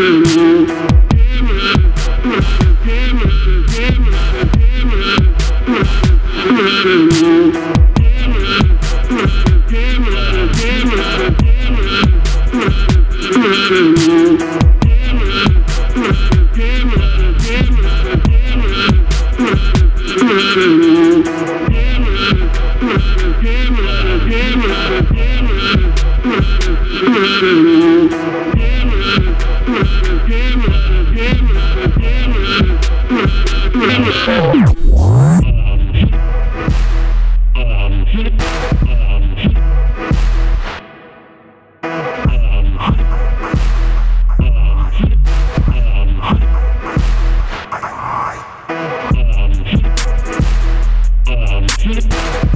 Russian. Thank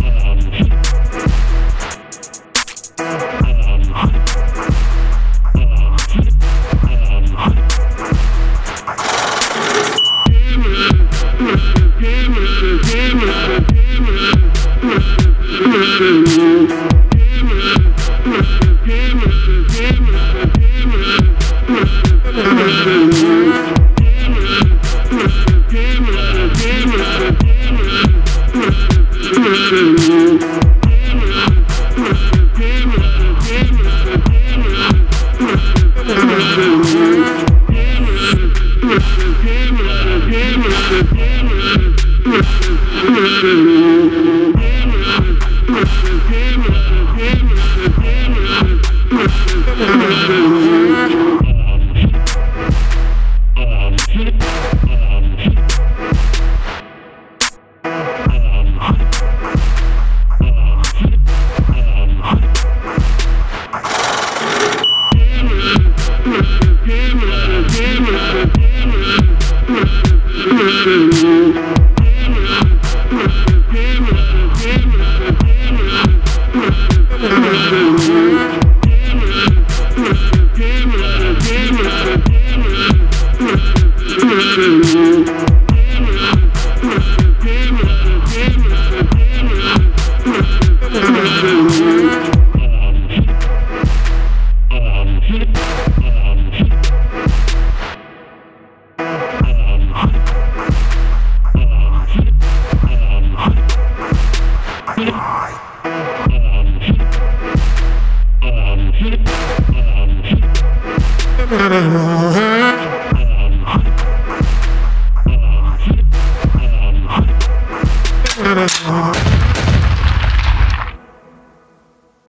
Amen. Oh.